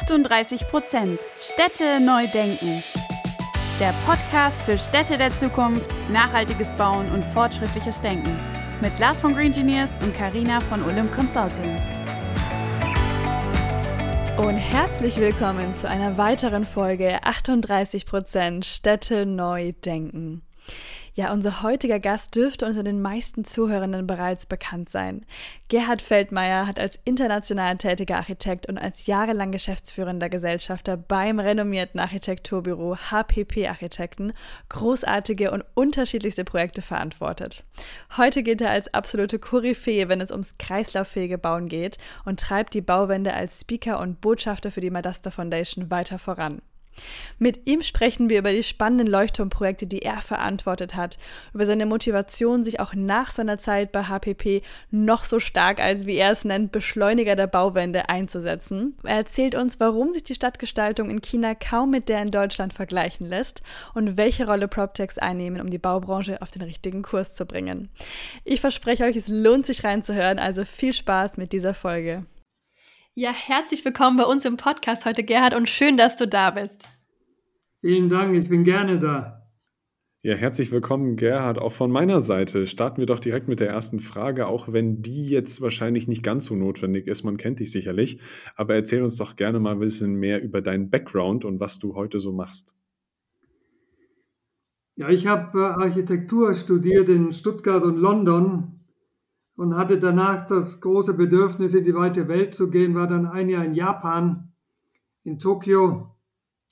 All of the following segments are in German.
38 Prozent Städte neu denken. Der Podcast für Städte der Zukunft, nachhaltiges Bauen und fortschrittliches Denken. Mit Lars von Green Engineers und Karina von Olymp Consulting. Und herzlich willkommen zu einer weiteren Folge 38 Prozent Städte neu denken. Ja, unser heutiger Gast dürfte unter den meisten Zuhörenden bereits bekannt sein. Gerhard Feldmeier hat als international tätiger Architekt und als jahrelang geschäftsführender Gesellschafter beim renommierten Architekturbüro HPP Architekten großartige und unterschiedlichste Projekte verantwortet. Heute geht er als absolute Koryphäe, wenn es ums kreislauffähige Bauen geht und treibt die Bauwende als Speaker und Botschafter für die Madasta Foundation weiter voran. Mit ihm sprechen wir über die spannenden Leuchtturmprojekte, die er verantwortet hat, über seine Motivation, sich auch nach seiner Zeit bei HPP noch so stark als, wie er es nennt, Beschleuniger der Bauwende einzusetzen. Er erzählt uns, warum sich die Stadtgestaltung in China kaum mit der in Deutschland vergleichen lässt und welche Rolle PropTechs einnehmen, um die Baubranche auf den richtigen Kurs zu bringen. Ich verspreche euch, es lohnt sich reinzuhören, also viel Spaß mit dieser Folge. Ja, herzlich willkommen bei uns im Podcast heute, Gerhard, und schön, dass du da bist. Vielen Dank, ich bin gerne da. Ja, herzlich willkommen, Gerhard. Auch von meiner Seite starten wir doch direkt mit der ersten Frage, auch wenn die jetzt wahrscheinlich nicht ganz so notwendig ist. Man kennt dich sicherlich. Aber erzähl uns doch gerne mal ein bisschen mehr über deinen Background und was du heute so machst. Ja, ich habe äh, Architektur studiert in Stuttgart und London und hatte danach das große Bedürfnis, in die weite Welt zu gehen, war dann ein Jahr in Japan, in Tokio.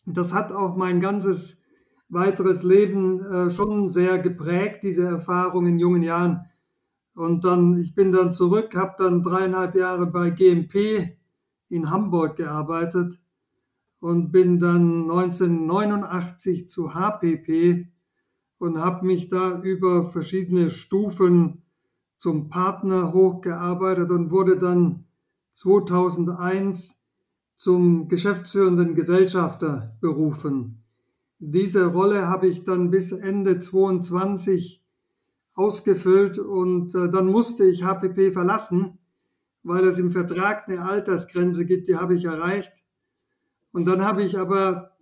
Das hat auch mein ganzes weiteres Leben äh, schon sehr geprägt, diese Erfahrung in jungen Jahren. Und dann, ich bin dann zurück, habe dann dreieinhalb Jahre bei GMP in Hamburg gearbeitet und bin dann 1989 zu HPP und habe mich da über verschiedene Stufen zum Partner hochgearbeitet und wurde dann 2001 zum geschäftsführenden Gesellschafter berufen. Diese Rolle habe ich dann bis Ende 22 ausgefüllt und äh, dann musste ich HPP verlassen, weil es im Vertrag eine Altersgrenze gibt, die habe ich erreicht. Und dann habe ich aber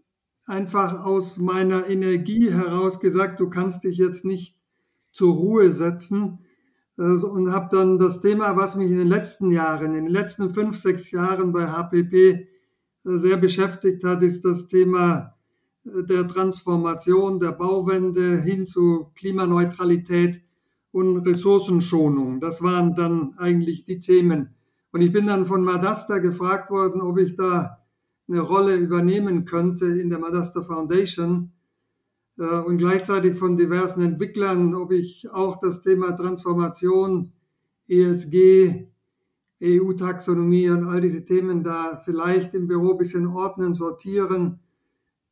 einfach aus meiner Energie heraus gesagt, du kannst dich jetzt nicht zur Ruhe setzen, und habe dann das Thema, was mich in den letzten Jahren, in den letzten fünf, sechs Jahren bei HPP äh, sehr beschäftigt hat, ist das Thema äh, der Transformation, der Bauwende hin zu Klimaneutralität und Ressourcenschonung. Das waren dann eigentlich die Themen. Und ich bin dann von Madasta gefragt worden, ob ich da eine Rolle übernehmen könnte in der Madasta Foundation. Äh, und gleichzeitig von diversen Entwicklern, ob ich auch das Thema Transformation, ESG, EU-Taxonomie und all diese Themen da vielleicht im Büro ein bisschen ordnen, sortieren,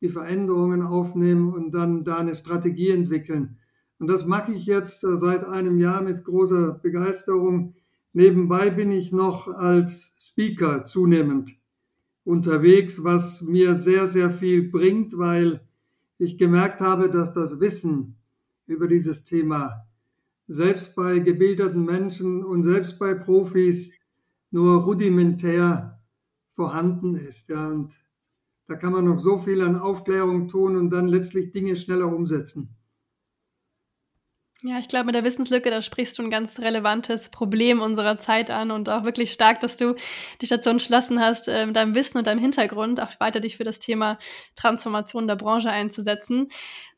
die Veränderungen aufnehmen und dann da eine Strategie entwickeln. Und das mache ich jetzt äh, seit einem Jahr mit großer Begeisterung. Nebenbei bin ich noch als Speaker zunehmend unterwegs, was mir sehr, sehr viel bringt, weil ich gemerkt habe, dass das Wissen über dieses Thema selbst bei gebildeten Menschen und selbst bei Profis nur rudimentär vorhanden ist. Ja, und da kann man noch so viel an Aufklärung tun und dann letztlich Dinge schneller umsetzen. Ja, ich glaube, mit der Wissenslücke, da sprichst du ein ganz relevantes Problem unserer Zeit an und auch wirklich stark, dass du dich dazu entschlossen hast, äh, mit deinem Wissen und deinem Hintergrund auch weiter dich für das Thema Transformation der Branche einzusetzen.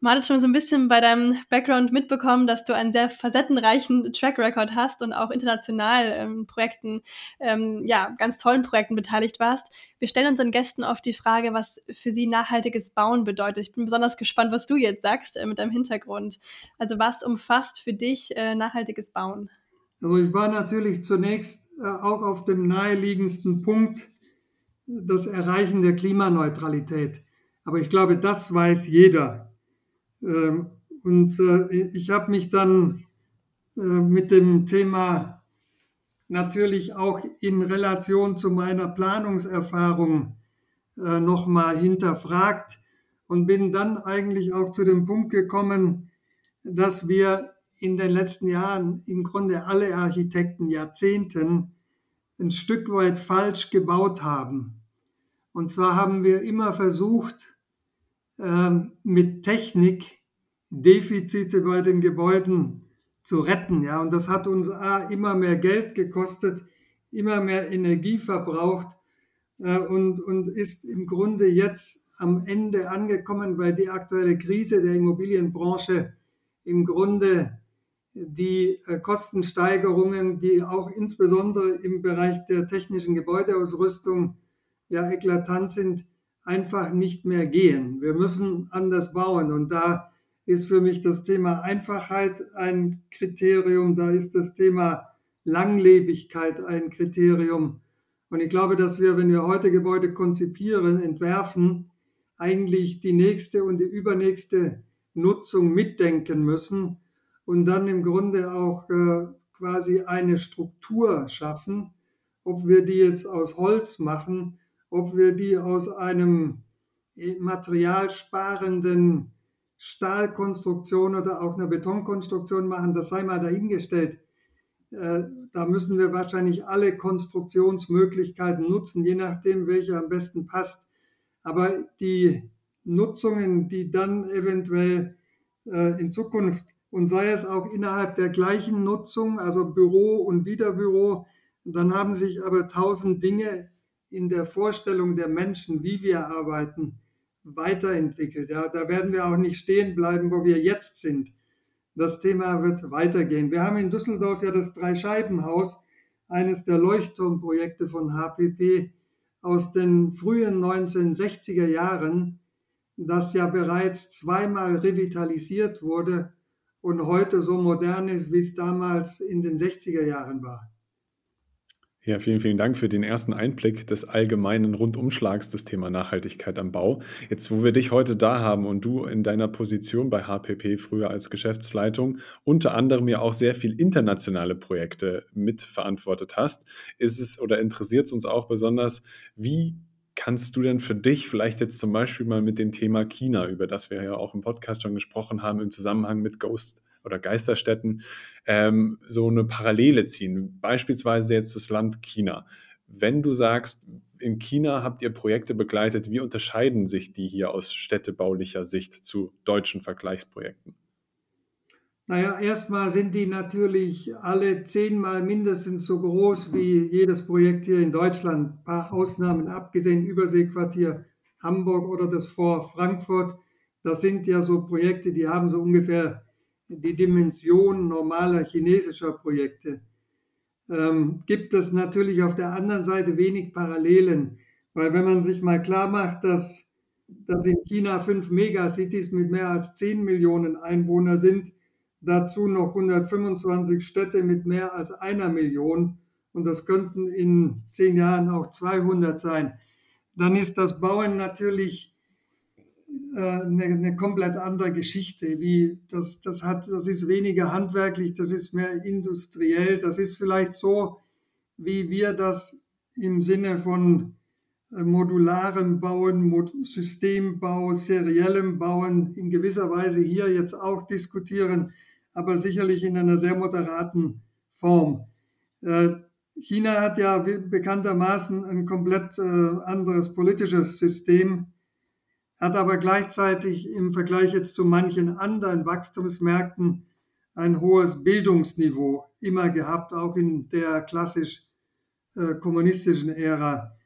Man hat schon so ein bisschen bei deinem Background mitbekommen, dass du einen sehr facettenreichen Track Record hast und auch international ähm, Projekten, ähm, ja, ganz tollen Projekten beteiligt warst. Wir stellen unseren Gästen oft die Frage, was für sie nachhaltiges Bauen bedeutet. Ich bin besonders gespannt, was du jetzt sagst äh, mit deinem Hintergrund. Also was umfasst für dich äh, nachhaltiges Bauen? Also ich war natürlich zunächst äh, auch auf dem naheliegendsten Punkt, das Erreichen der Klimaneutralität. Aber ich glaube, das weiß jeder. Ähm, und äh, ich habe mich dann äh, mit dem Thema natürlich auch in Relation zu meiner Planungserfahrung äh, nochmal hinterfragt und bin dann eigentlich auch zu dem Punkt gekommen, dass wir in den letzten Jahren im Grunde alle Architekten Jahrzehnten ein Stück weit falsch gebaut haben. Und zwar haben wir immer versucht, ähm, mit Technik Defizite bei den Gebäuden zu retten. Ja, und das hat uns immer mehr Geld gekostet, immer mehr Energie verbraucht äh, und, und ist im Grunde jetzt am Ende angekommen, weil die aktuelle Krise der Immobilienbranche im Grunde die äh, Kostensteigerungen, die auch insbesondere im Bereich der technischen Gebäudeausrüstung ja eklatant sind, einfach nicht mehr gehen. Wir müssen anders bauen und da ist für mich das Thema Einfachheit ein Kriterium, da ist das Thema Langlebigkeit ein Kriterium. Und ich glaube, dass wir, wenn wir heute Gebäude konzipieren, entwerfen, eigentlich die nächste und die übernächste Nutzung mitdenken müssen und dann im Grunde auch äh, quasi eine Struktur schaffen, ob wir die jetzt aus Holz machen, ob wir die aus einem materialsparenden Stahlkonstruktion oder auch einer Betonkonstruktion machen, das sei mal dahingestellt. Äh, da müssen wir wahrscheinlich alle Konstruktionsmöglichkeiten nutzen, je nachdem, welche am besten passt. Aber die Nutzungen, die dann eventuell äh, in Zukunft und sei es auch innerhalb der gleichen Nutzung, also Büro und Wiederbüro, dann haben sich aber tausend Dinge in der Vorstellung der Menschen, wie wir arbeiten, weiterentwickelt. Ja, da werden wir auch nicht stehen bleiben, wo wir jetzt sind. Das Thema wird weitergehen. Wir haben in Düsseldorf ja das Dreischeibenhaus, eines der Leuchtturmprojekte von HPP aus den frühen 1960er Jahren, das ja bereits zweimal revitalisiert wurde und heute so modern ist, wie es damals in den 60er Jahren war. Ja, vielen, vielen Dank für den ersten Einblick des allgemeinen Rundumschlags des Thema Nachhaltigkeit am Bau. Jetzt, wo wir dich heute da haben und du in deiner Position bei HPP früher als Geschäftsleitung unter anderem ja auch sehr viel internationale Projekte mitverantwortet hast, ist es oder interessiert es uns auch besonders, wie kannst du denn für dich vielleicht jetzt zum Beispiel mal mit dem Thema China, über das wir ja auch im Podcast schon gesprochen haben, im Zusammenhang mit Ghost oder Geisterstädten ähm, so eine Parallele ziehen. Beispielsweise jetzt das Land China. Wenn du sagst, in China habt ihr Projekte begleitet, wie unterscheiden sich die hier aus städtebaulicher Sicht zu deutschen Vergleichsprojekten? Naja, erstmal sind die natürlich alle zehnmal mindestens so groß wie jedes Projekt hier in Deutschland. Ein paar Ausnahmen abgesehen, Überseequartier Hamburg oder das Fort Frankfurt. Das sind ja so Projekte, die haben so ungefähr die Dimension normaler chinesischer Projekte, ähm, gibt es natürlich auf der anderen Seite wenig Parallelen. Weil wenn man sich mal klar macht, dass, dass in China fünf Megacities mit mehr als 10 Millionen Einwohnern sind, dazu noch 125 Städte mit mehr als einer Million und das könnten in zehn Jahren auch 200 sein, dann ist das Bauen natürlich eine, äh, eine komplett andere Geschichte. Wie das, das, hat, das ist weniger handwerklich, das ist mehr industriell. Das ist vielleicht so, wie wir das im Sinne von äh, modularem Bauen, Systembau, seriellem Bauen in gewisser Weise hier jetzt auch diskutieren, aber sicherlich in einer sehr moderaten Form. Äh, China hat ja bekanntermaßen ein komplett anderes politisches System hat aber gleichzeitig im Vergleich jetzt zu manchen anderen Wachstumsmärkten ein hohes Bildungsniveau immer gehabt, auch in der klassisch äh, kommunistischen Ära.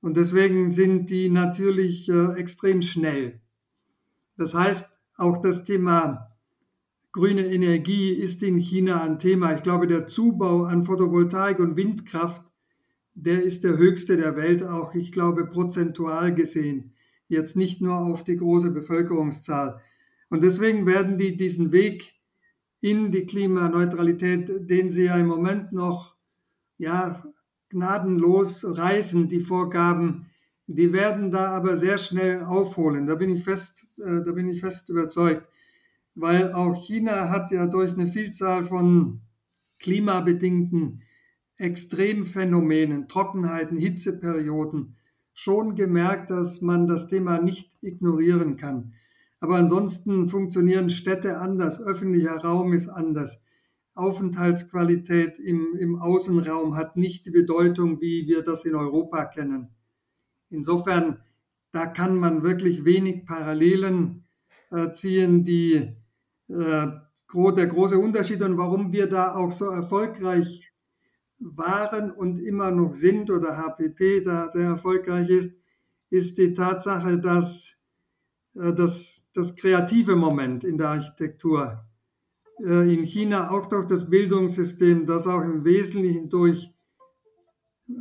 Und deswegen sind die natürlich äh, extrem schnell. Das heißt, auch das Thema grüne Energie ist in China ein Thema. Ich glaube, der Zubau an Photovoltaik und Windkraft, der ist der höchste der Welt, auch ich glaube prozentual gesehen jetzt nicht nur auf die große Bevölkerungszahl. Und deswegen werden die diesen Weg in die Klimaneutralität, den sie ja im Moment noch ja, gnadenlos reißen, die Vorgaben, die werden da aber sehr schnell aufholen. Da bin ich fest, äh, da bin ich fest überzeugt. Weil auch China hat ja durch eine Vielzahl von klimabedingten Extremphänomenen, Trockenheiten, Hitzeperioden, schon gemerkt, dass man das Thema nicht ignorieren kann. Aber ansonsten funktionieren Städte anders, öffentlicher Raum ist anders. Aufenthaltsqualität im, im Außenraum hat nicht die Bedeutung, wie wir das in Europa kennen. Insofern, da kann man wirklich wenig Parallelen äh, ziehen, die äh, der große Unterschied und warum wir da auch so erfolgreich waren und immer noch sind oder HPP da sehr erfolgreich ist, ist die Tatsache, dass äh, das, das kreative Moment in der Architektur äh, in China auch durch das Bildungssystem, das auch im Wesentlichen durch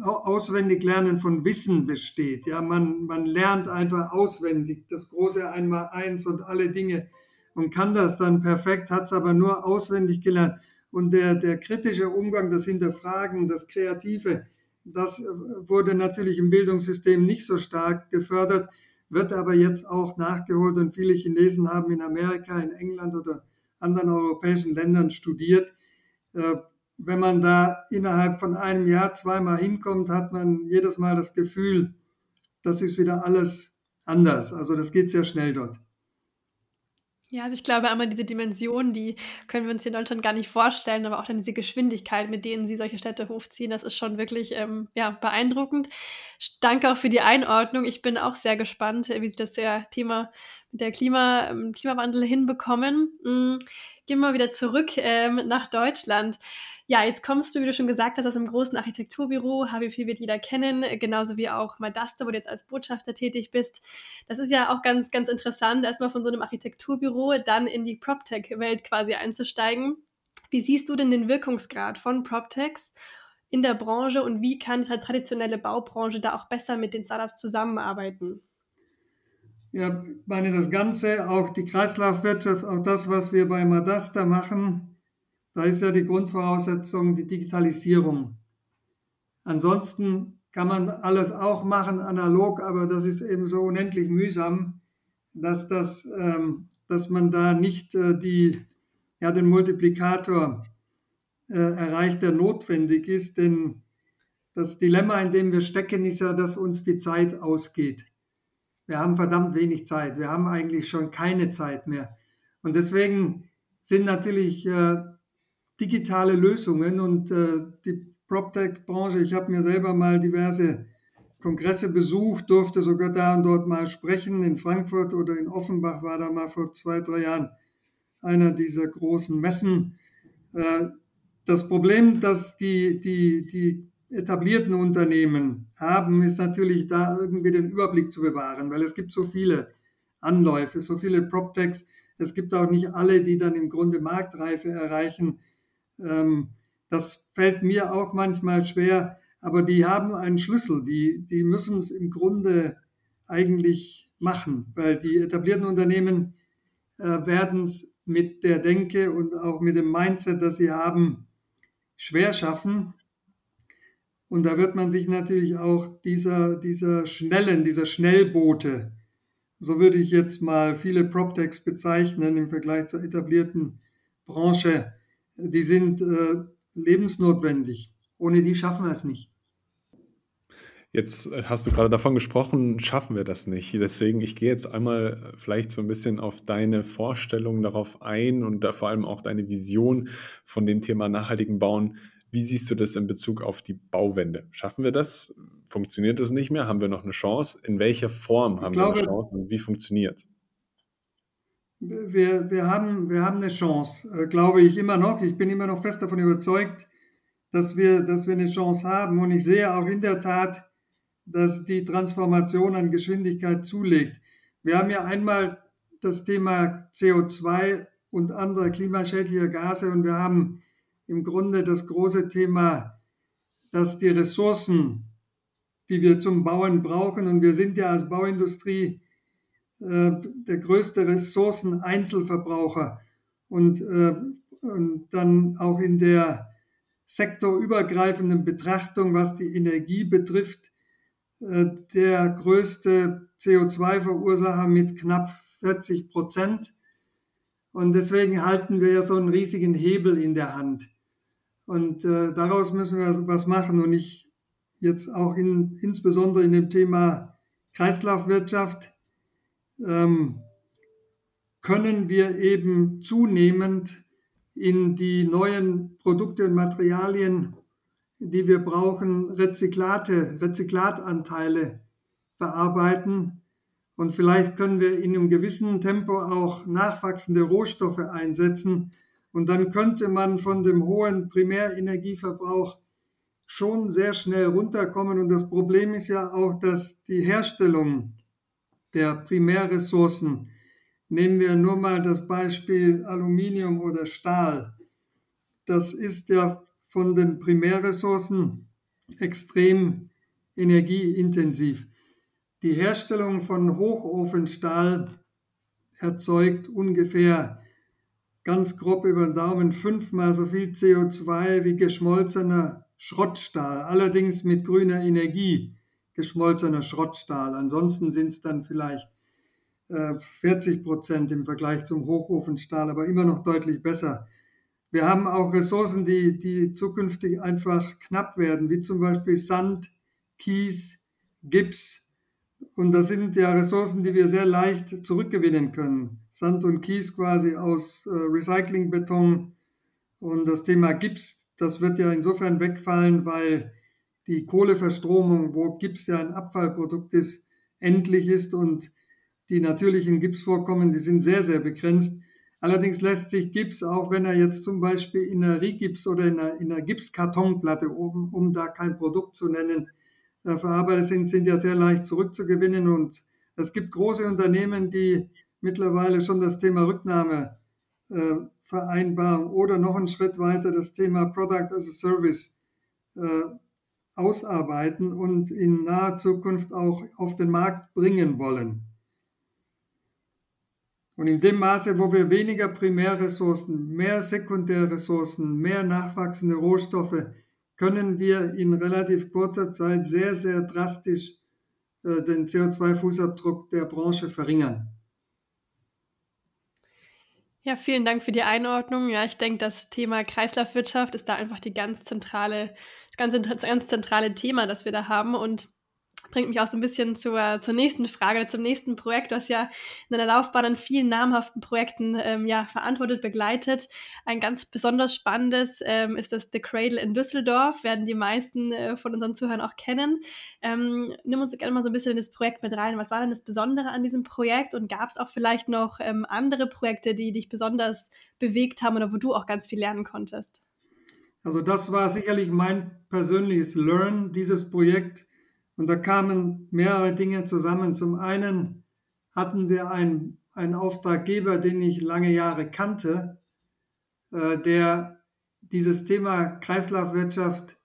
Auswendiglernen von Wissen besteht. Ja, man, man lernt einfach auswendig das große Einmaleins und alle Dinge und kann das dann perfekt, hat es aber nur auswendig gelernt. Und der, der kritische Umgang, das Hinterfragen, das Kreative, das wurde natürlich im Bildungssystem nicht so stark gefördert, wird aber jetzt auch nachgeholt und viele Chinesen haben in Amerika, in England oder anderen europäischen Ländern studiert. Äh, wenn man da innerhalb von einem Jahr zweimal hinkommt, hat man jedes Mal das Gefühl, das ist wieder alles anders. Also das geht sehr schnell dort. Ja, also ich glaube einmal diese Dimension, die können wir uns hier in Deutschland gar nicht vorstellen, aber auch dann diese Geschwindigkeit, mit denen sie solche Städte hochziehen, das ist schon wirklich ähm, ja, beeindruckend. Danke auch für die Einordnung. Ich bin auch sehr gespannt, wie sie das Thema mit der Klima, ähm, Klimawandel hinbekommen. Mhm. Gehen wir mal wieder zurück ähm, nach Deutschland. Ja, jetzt kommst du, wie du schon gesagt hast, aus einem großen Architekturbüro. HWP wird jeder kennen, genauso wie auch Madasta, wo du jetzt als Botschafter tätig bist. Das ist ja auch ganz, ganz interessant, erstmal von so einem Architekturbüro dann in die PropTech-Welt quasi einzusteigen. Wie siehst du denn den Wirkungsgrad von PropTechs in der Branche und wie kann die traditionelle Baubranche da auch besser mit den Startups zusammenarbeiten? Ja, meine, das Ganze, auch die Kreislaufwirtschaft, auch das, was wir bei Madasta machen, da ist ja die Grundvoraussetzung die Digitalisierung. Ansonsten kann man alles auch machen analog, aber das ist eben so unendlich mühsam, dass, das, ähm, dass man da nicht äh, die, ja, den Multiplikator äh, erreicht, der notwendig ist. Denn das Dilemma, in dem wir stecken, ist ja, dass uns die Zeit ausgeht. Wir haben verdammt wenig Zeit. Wir haben eigentlich schon keine Zeit mehr. Und deswegen sind natürlich äh, digitale Lösungen und äh, die PropTech-Branche, ich habe mir selber mal diverse Kongresse besucht, durfte sogar da und dort mal sprechen. In Frankfurt oder in Offenbach war da mal vor zwei, drei Jahren einer dieser großen Messen. Äh, das Problem, das die, die, die etablierten Unternehmen haben, ist natürlich da irgendwie den Überblick zu bewahren, weil es gibt so viele Anläufe, so viele PropTechs. Es gibt auch nicht alle, die dann im Grunde Marktreife erreichen. Ähm, das fällt mir auch manchmal schwer, aber die haben einen Schlüssel, die, die müssen es im Grunde eigentlich machen, weil die etablierten Unternehmen äh, werden es mit der Denke und auch mit dem Mindset, das sie haben, schwer schaffen. Und da wird man sich natürlich auch dieser, dieser schnellen, dieser Schnellboote, so würde ich jetzt mal viele PropTechs bezeichnen im Vergleich zur etablierten Branche, die sind äh, lebensnotwendig. Ohne die schaffen wir es nicht. Jetzt äh, hast du gerade davon gesprochen, schaffen wir das nicht. Deswegen, ich gehe jetzt einmal äh, vielleicht so ein bisschen auf deine Vorstellungen darauf ein und da vor allem auch deine Vision von dem Thema nachhaltigen Bauen. Wie siehst du das in Bezug auf die Bauwende? Schaffen wir das? Funktioniert das nicht mehr? Haben wir noch eine Chance? In welcher Form haben glaube, wir eine Chance und wie funktioniert es? Wir, wir, haben, wir haben eine Chance, äh, glaube ich immer noch. Ich bin immer noch fest davon überzeugt, dass wir, dass wir eine Chance haben. Und ich sehe auch in der Tat, dass die Transformation an Geschwindigkeit zulegt. Wir haben ja einmal das Thema CO2 und andere klimaschädliche Gase und wir haben im Grunde das große Thema, dass die Ressourcen, die wir zum Bauen brauchen, und wir sind ja als Bauindustrie äh, der größte Ressourcen-Einzelverbraucher und, äh, und dann auch in der sektorübergreifenden Betrachtung, was die Energie betrifft, äh, der größte CO2-Verursacher mit knapp 40 Prozent. Und deswegen halten wir ja so einen riesigen Hebel in der Hand. Und äh, daraus müssen wir was machen. Und ich jetzt auch in, insbesondere in dem Thema Kreislaufwirtschaft ähm, können wir eben zunehmend in die neuen Produkte und Materialien, die wir brauchen, Rezyklate, Rezyklatanteile bearbeiten. Und vielleicht können wir in einem gewissen Tempo auch nachwachsende Rohstoffe einsetzen. Und dann könnte man von dem hohen Primärenergieverbrauch schon sehr schnell runterkommen. Und das Problem ist ja auch, dass die Herstellung der Primärressourcen, nehmen wir nur mal das Beispiel Aluminium oder Stahl, das ist ja von den Primärressourcen extrem energieintensiv. Die Herstellung von Hochofenstahl erzeugt ungefähr ganz grob über den Daumen fünfmal so viel CO2 wie geschmolzener Schrottstahl, allerdings mit grüner Energie geschmolzener Schrottstahl. Ansonsten sind es dann vielleicht äh, 40 Prozent im Vergleich zum Hochofenstahl, aber immer noch deutlich besser. Wir haben auch Ressourcen, die, die zukünftig einfach knapp werden, wie zum Beispiel Sand, Kies, Gips. Und das sind ja Ressourcen, die wir sehr leicht zurückgewinnen können. Sand und Kies quasi aus äh, Recyclingbeton. Und das Thema Gips, das wird ja insofern wegfallen, weil die Kohleverstromung, wo Gips ja ein Abfallprodukt ist, endlich ist und die natürlichen Gipsvorkommen, die sind sehr, sehr begrenzt. Allerdings lässt sich Gips, auch wenn er jetzt zum Beispiel in einer Rigips oder in einer, in einer Gipskartonplatte, um, um da kein Produkt zu nennen, äh, verarbeitet sind, sind ja sehr leicht zurückzugewinnen. Und es gibt große Unternehmen, die mittlerweile schon das Thema Rücknahme äh, vereinbaren oder noch einen Schritt weiter das Thema Product as a Service äh, ausarbeiten und in naher Zukunft auch auf den Markt bringen wollen. Und in dem Maße, wo wir weniger Primärressourcen, mehr Sekundärressourcen, mehr nachwachsende Rohstoffe, können wir in relativ kurzer Zeit sehr, sehr drastisch äh, den CO2-Fußabdruck der Branche verringern. Ja, vielen Dank für die Einordnung. Ja, ich denke, das Thema Kreislaufwirtschaft ist da einfach die ganz zentrale, ganz, ganz zentrale Thema, das wir da haben. Und bringt mich auch so ein bisschen zur, zur nächsten Frage, zum nächsten Projekt. Du ja in deiner Laufbahn an vielen namhaften Projekten ähm, ja, verantwortet, begleitet. Ein ganz besonders spannendes ähm, ist das The Cradle in Düsseldorf, werden die meisten äh, von unseren Zuhörern auch kennen. Ähm, nimm uns gerne mal so ein bisschen in das Projekt mit rein. Was war denn das Besondere an diesem Projekt und gab es auch vielleicht noch ähm, andere Projekte, die dich besonders bewegt haben oder wo du auch ganz viel lernen konntest? Also das war sicherlich mein persönliches Learn, dieses Projekt und da kamen mehrere Dinge zusammen. Zum einen hatten wir einen, einen Auftraggeber, den ich lange Jahre kannte, äh, der dieses Thema Kreislaufwirtschaft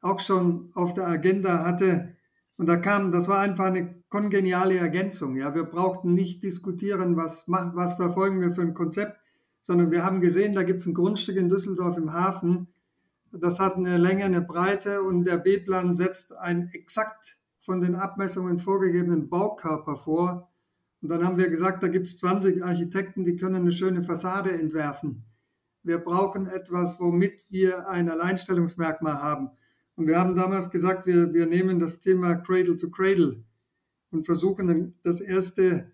auch schon auf der Agenda hatte. Und da kam, das war einfach eine kongeniale Ergänzung. Ja, wir brauchten nicht diskutieren, was, was verfolgen wir für ein Konzept, sondern wir haben gesehen, da gibt es ein Grundstück in Düsseldorf im Hafen, das hat eine Länge, eine Breite und der B-Plan setzt einen exakt von den Abmessungen vorgegebenen Baukörper vor. Und dann haben wir gesagt, da gibt es 20 Architekten, die können eine schöne Fassade entwerfen. Wir brauchen etwas, womit wir ein Alleinstellungsmerkmal haben. Und wir haben damals gesagt, wir, wir nehmen das Thema Cradle to Cradle und versuchen das erste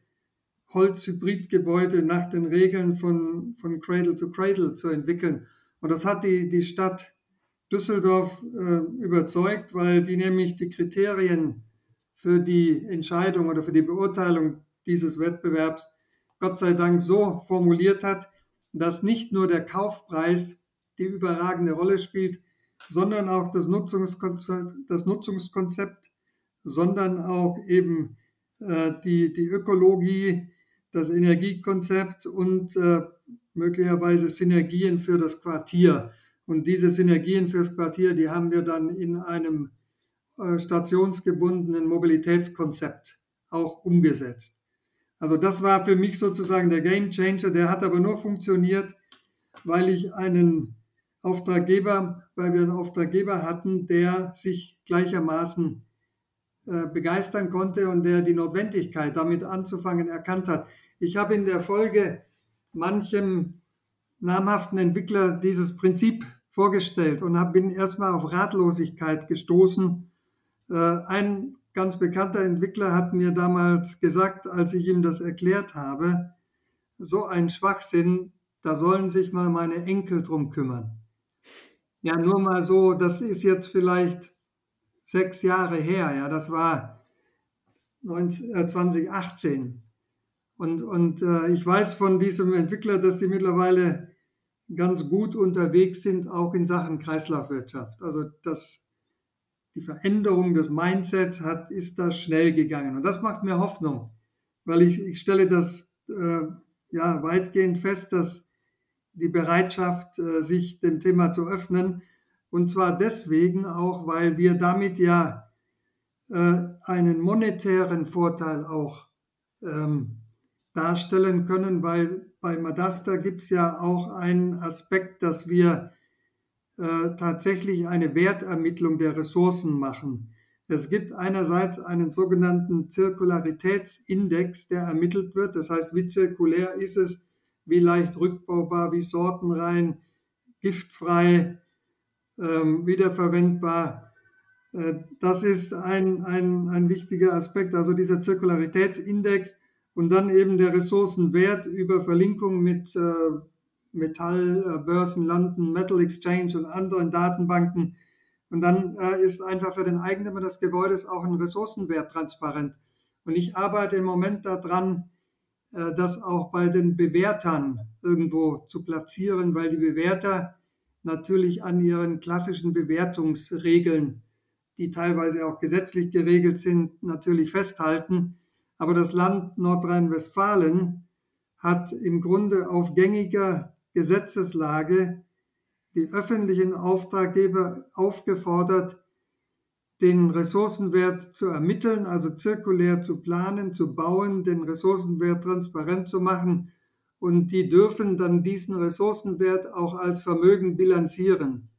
Holzhybridgebäude nach den Regeln von, von Cradle to Cradle zu entwickeln. Und das hat die, die Stadt Düsseldorf äh, überzeugt, weil die nämlich die Kriterien für die Entscheidung oder für die Beurteilung dieses Wettbewerbs Gott sei Dank so formuliert hat, dass nicht nur der Kaufpreis die überragende Rolle spielt, sondern auch das Nutzungskonzept, das Nutzungskonzept sondern auch eben äh, die, die Ökologie, das Energiekonzept und äh, möglicherweise Synergien für das Quartier. Und diese Synergien fürs Quartier, die haben wir dann in einem äh, stationsgebundenen Mobilitätskonzept auch umgesetzt. Also das war für mich sozusagen der Game Changer. Der hat aber nur funktioniert, weil ich einen Auftraggeber, weil wir einen Auftraggeber hatten, der sich gleichermaßen äh, begeistern konnte und der die Notwendigkeit, damit anzufangen, erkannt hat. Ich habe in der Folge manchem namhaften Entwickler dieses Prinzip vorgestellt und bin erstmal auf Ratlosigkeit gestoßen. Äh, ein ganz bekannter Entwickler hat mir damals gesagt, als ich ihm das erklärt habe, so ein Schwachsinn, da sollen sich mal meine Enkel drum kümmern. Ja, nur mal so, das ist jetzt vielleicht sechs Jahre her, ja, das war 2018. Und, und äh, ich weiß von diesem Entwickler, dass die mittlerweile ganz gut unterwegs sind, auch in Sachen Kreislaufwirtschaft. Also das, die Veränderung des Mindsets hat, ist da schnell gegangen. Und das macht mir Hoffnung, weil ich, ich stelle das äh, ja weitgehend fest, dass die Bereitschaft, äh, sich dem Thema zu öffnen, und zwar deswegen auch, weil wir damit ja äh, einen monetären Vorteil auch ähm, darstellen können, weil bei Madasta gibt es ja auch einen Aspekt, dass wir äh, tatsächlich eine Wertermittlung der Ressourcen machen. Es gibt einerseits einen sogenannten Zirkularitätsindex, der ermittelt wird. Das heißt, wie zirkulär ist es, wie leicht rückbaubar, wie sortenrein, giftfrei, ähm, wiederverwendbar. Äh, das ist ein, ein, ein wichtiger Aspekt, also dieser Zirkularitätsindex und dann eben der Ressourcenwert über Verlinkung mit äh, Metallbörsen, Landen, Metal Exchange und anderen Datenbanken. Und dann äh, ist einfach für den Eigentümer des Gebäudes auch ein Ressourcenwert transparent. Und ich arbeite im Moment daran, äh, das auch bei den Bewertern irgendwo zu platzieren, weil die Bewerter natürlich an ihren klassischen Bewertungsregeln, die teilweise auch gesetzlich geregelt sind, natürlich festhalten. Aber das Land Nordrhein-Westfalen hat im Grunde auf gängiger Gesetzeslage die öffentlichen Auftraggeber aufgefordert, den Ressourcenwert zu ermitteln, also zirkulär zu planen, zu bauen, den Ressourcenwert transparent zu machen und die dürfen dann diesen Ressourcenwert auch als Vermögen bilanzieren.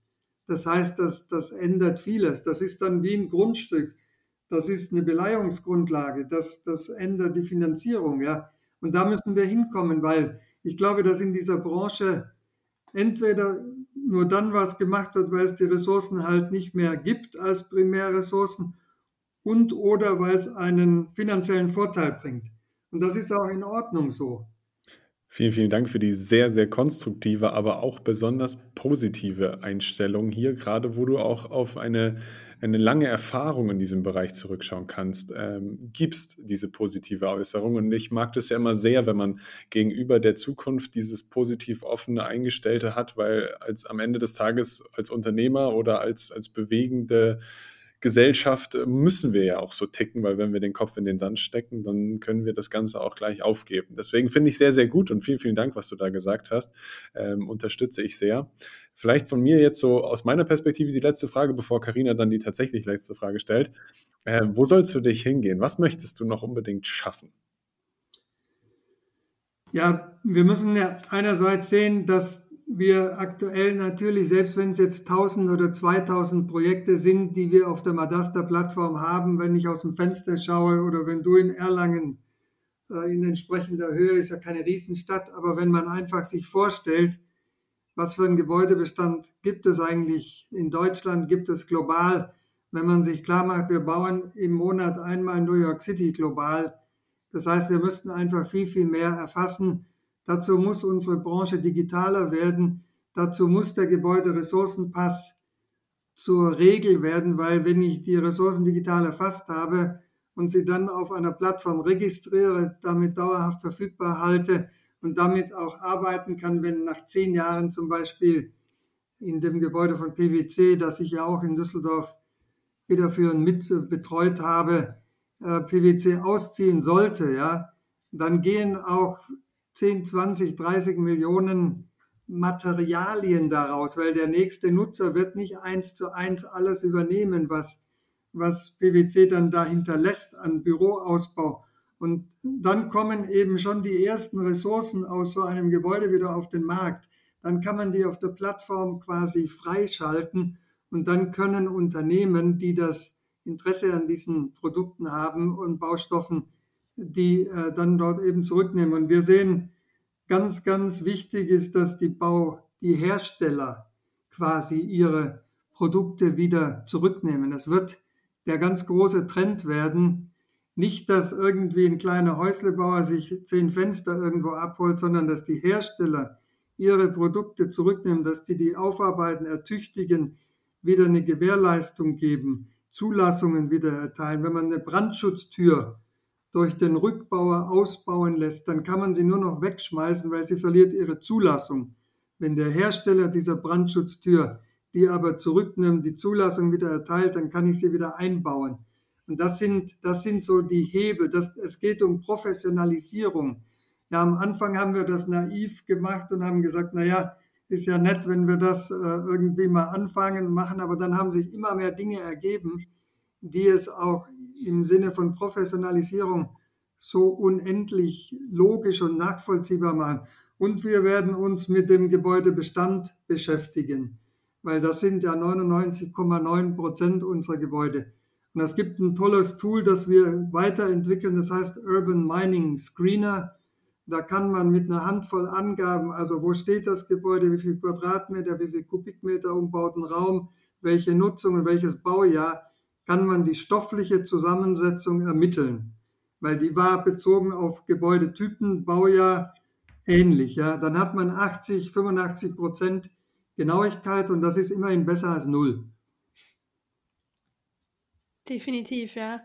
Das heißt, das, das ändert vieles. Das ist dann wie ein Grundstück. Das ist eine Beleihungsgrundlage. Das, das ändert die Finanzierung. Ja. Und da müssen wir hinkommen, weil ich glaube, dass in dieser Branche entweder nur dann was gemacht wird, weil es die Ressourcen halt nicht mehr gibt als Primärressourcen und oder weil es einen finanziellen Vorteil bringt. Und das ist auch in Ordnung so. Vielen, vielen Dank für die sehr, sehr konstruktive, aber auch besonders positive Einstellung hier, gerade wo du auch auf eine, eine lange Erfahrung in diesem Bereich zurückschauen kannst, ähm, gibst diese positive Äußerung. Und ich mag das ja immer sehr, wenn man gegenüber der Zukunft dieses positiv offene Eingestellte hat, weil als am Ende des Tages als Unternehmer oder als, als bewegende Gesellschaft äh, müssen wir ja auch so ticken, weil wenn wir den Kopf in den Sand stecken, dann können wir das Ganze auch gleich aufgeben. Deswegen finde ich sehr, sehr gut und vielen, vielen Dank, was du da gesagt hast. Ähm, unterstütze ich sehr. Vielleicht von mir jetzt so aus meiner Perspektive die letzte Frage, bevor Karina dann die tatsächlich letzte Frage stellt. Äh, wo sollst du dich hingehen? Was möchtest du noch unbedingt schaffen? Ja, wir müssen ja einerseits sehen, dass wir aktuell natürlich, selbst wenn es jetzt 1000 oder 2000 Projekte sind, die wir auf der Madasta-Plattform haben, wenn ich aus dem Fenster schaue oder wenn du in Erlangen äh, in entsprechender Höhe, ist ja keine Riesenstadt, aber wenn man einfach sich vorstellt, was für ein Gebäudebestand gibt es eigentlich in Deutschland, gibt es global, wenn man sich klar macht, wir bauen im Monat einmal New York City global. Das heißt, wir müssten einfach viel, viel mehr erfassen Dazu muss unsere Branche digitaler werden. Dazu muss der Gebäuderessourcenpass zur Regel werden, weil wenn ich die Ressourcen digital erfasst habe und sie dann auf einer Plattform registriere, damit dauerhaft verfügbar halte und damit auch arbeiten kann, wenn nach zehn Jahren zum Beispiel in dem Gebäude von PwC, das ich ja auch in Düsseldorf federführend mit betreut habe, äh, PwC ausziehen sollte, ja, dann gehen auch 10, 20, 30 Millionen Materialien daraus, weil der nächste Nutzer wird nicht eins zu eins alles übernehmen, was, was PwC dann da hinterlässt an Büroausbau. Und dann kommen eben schon die ersten Ressourcen aus so einem Gebäude wieder auf den Markt. Dann kann man die auf der Plattform quasi freischalten und dann können Unternehmen, die das Interesse an diesen Produkten haben und Baustoffen, die äh, dann dort eben zurücknehmen. Und wir sehen, ganz, ganz wichtig ist, dass die Bau, die Hersteller quasi ihre Produkte wieder zurücknehmen. Es wird der ganz große Trend werden, nicht, dass irgendwie ein kleiner Häuslebauer sich zehn Fenster irgendwo abholt, sondern dass die Hersteller ihre Produkte zurücknehmen, dass die die aufarbeiten, ertüchtigen, wieder eine Gewährleistung geben, Zulassungen wieder erteilen. Wenn man eine Brandschutztür durch den Rückbauer ausbauen lässt, dann kann man sie nur noch wegschmeißen, weil sie verliert ihre Zulassung. Wenn der Hersteller dieser Brandschutztür die aber zurücknimmt, die Zulassung wieder erteilt, dann kann ich sie wieder einbauen. Und das sind, das sind so die Hebel. Das, es geht um Professionalisierung. Ja, am Anfang haben wir das naiv gemacht und haben gesagt, na ja, ist ja nett, wenn wir das äh, irgendwie mal anfangen machen, aber dann haben sich immer mehr Dinge ergeben, die es auch im Sinne von Professionalisierung so unendlich logisch und nachvollziehbar machen. Und wir werden uns mit dem Gebäudebestand beschäftigen, weil das sind ja 99,9 Prozent unserer Gebäude. Und es gibt ein tolles Tool, das wir weiterentwickeln, das heißt Urban Mining Screener. Da kann man mit einer Handvoll Angaben, also wo steht das Gebäude, wie viel Quadratmeter, wie viel Kubikmeter umbauten Raum, welche Nutzung und welches Baujahr, kann man die stoffliche Zusammensetzung ermitteln, weil die war bezogen auf Gebäudetypen, Baujahr ähnlich. Ja. Dann hat man 80, 85 Prozent Genauigkeit und das ist immerhin besser als null. Definitiv, ja.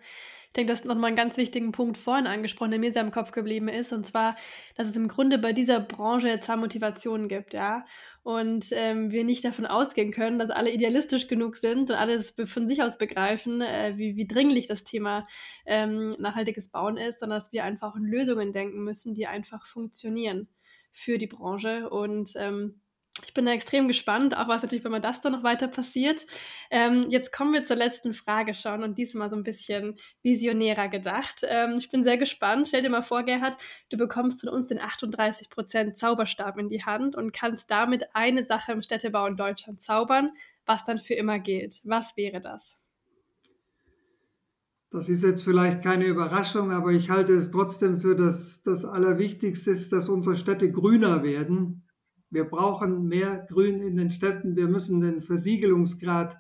Ich denke, das ist nochmal einen ganz wichtigen Punkt vorhin angesprochen, der mir sehr im Kopf geblieben ist, und zwar, dass es im Grunde bei dieser Branche jetzt Motivationen gibt, ja. Und ähm, wir nicht davon ausgehen können, dass alle idealistisch genug sind und alles von sich aus begreifen, äh, wie, wie dringlich das Thema ähm, nachhaltiges Bauen ist, sondern dass wir einfach in Lösungen denken müssen, die einfach funktionieren für die Branche. Und ähm, ich bin da extrem gespannt, auch was natürlich, wenn man das dann noch weiter passiert. Ähm, jetzt kommen wir zur letzten Frage schon und diesmal so ein bisschen visionärer gedacht. Ähm, ich bin sehr gespannt. Stell dir mal vor, Gerhard, du bekommst von uns den 38% Zauberstab in die Hand und kannst damit eine Sache im Städtebau in Deutschland zaubern, was dann für immer gilt. Was wäre das? Das ist jetzt vielleicht keine Überraschung, aber ich halte es trotzdem für das, das Allerwichtigste, dass unsere Städte grüner werden wir brauchen mehr Grün in den Städten. Wir müssen den Versiegelungsgrad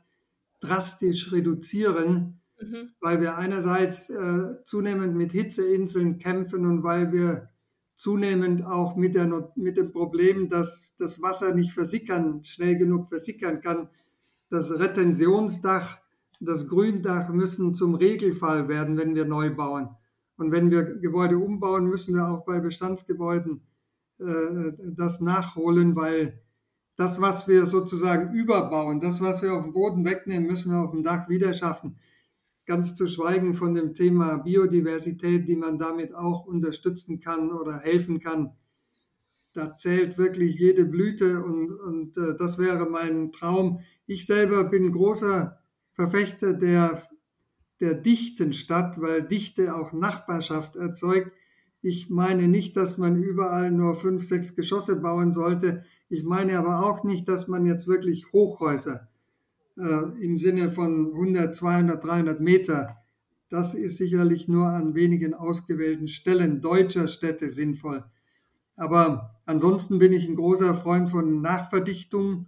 drastisch reduzieren, mhm. weil wir einerseits äh, zunehmend mit Hitzeinseln kämpfen und weil wir zunehmend auch mit, der, mit dem Problem, dass das Wasser nicht versickern, schnell genug versickern kann. Das Retentionsdach, das Gründach müssen zum Regelfall werden, wenn wir neu bauen. Und wenn wir Gebäude umbauen, müssen wir auch bei Bestandsgebäuden das nachholen, weil das, was wir sozusagen überbauen, das, was wir auf dem Boden wegnehmen, müssen wir auf dem Dach wieder schaffen. Ganz zu schweigen von dem Thema Biodiversität, die man damit auch unterstützen kann oder helfen kann. Da zählt wirklich jede Blüte und, und äh, das wäre mein Traum. Ich selber bin großer Verfechter der, der dichten Stadt, weil Dichte auch Nachbarschaft erzeugt. Ich meine nicht, dass man überall nur fünf, sechs Geschosse bauen sollte. Ich meine aber auch nicht, dass man jetzt wirklich Hochhäuser äh, im Sinne von 100, 200, 300 Meter, das ist sicherlich nur an wenigen ausgewählten Stellen deutscher Städte sinnvoll. Aber ansonsten bin ich ein großer Freund von Nachverdichtung,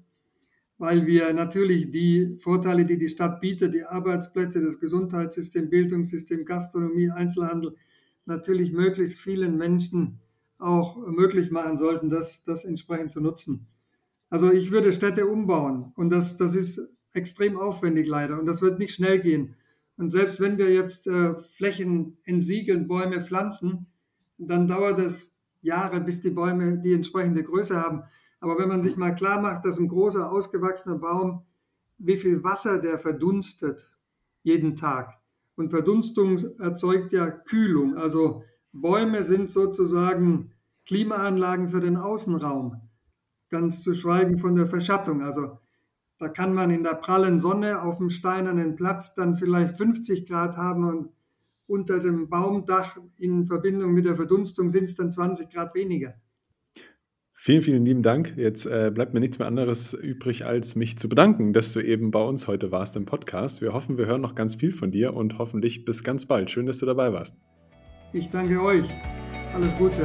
weil wir natürlich die Vorteile, die die Stadt bietet, die Arbeitsplätze, das Gesundheitssystem, Bildungssystem, Gastronomie, Einzelhandel, natürlich möglichst vielen Menschen auch möglich machen sollten, das, das entsprechend zu nutzen. Also ich würde Städte umbauen und das, das ist extrem aufwendig leider und das wird nicht schnell gehen. Und selbst wenn wir jetzt äh, Flächen entsiegeln, Bäume pflanzen, dann dauert es Jahre, bis die Bäume die entsprechende Größe haben. Aber wenn man sich mal klar macht, dass ein großer, ausgewachsener Baum, wie viel Wasser der verdunstet jeden Tag, und Verdunstung erzeugt ja Kühlung. Also Bäume sind sozusagen Klimaanlagen für den Außenraum. Ganz zu schweigen von der Verschattung. Also da kann man in der prallen Sonne auf dem steinernen Platz dann vielleicht 50 Grad haben und unter dem Baumdach in Verbindung mit der Verdunstung sind es dann 20 Grad weniger. Vielen, vielen lieben Dank. Jetzt äh, bleibt mir nichts mehr anderes übrig, als mich zu bedanken, dass du eben bei uns heute warst im Podcast. Wir hoffen, wir hören noch ganz viel von dir und hoffentlich bis ganz bald. Schön, dass du dabei warst. Ich danke euch. Alles Gute.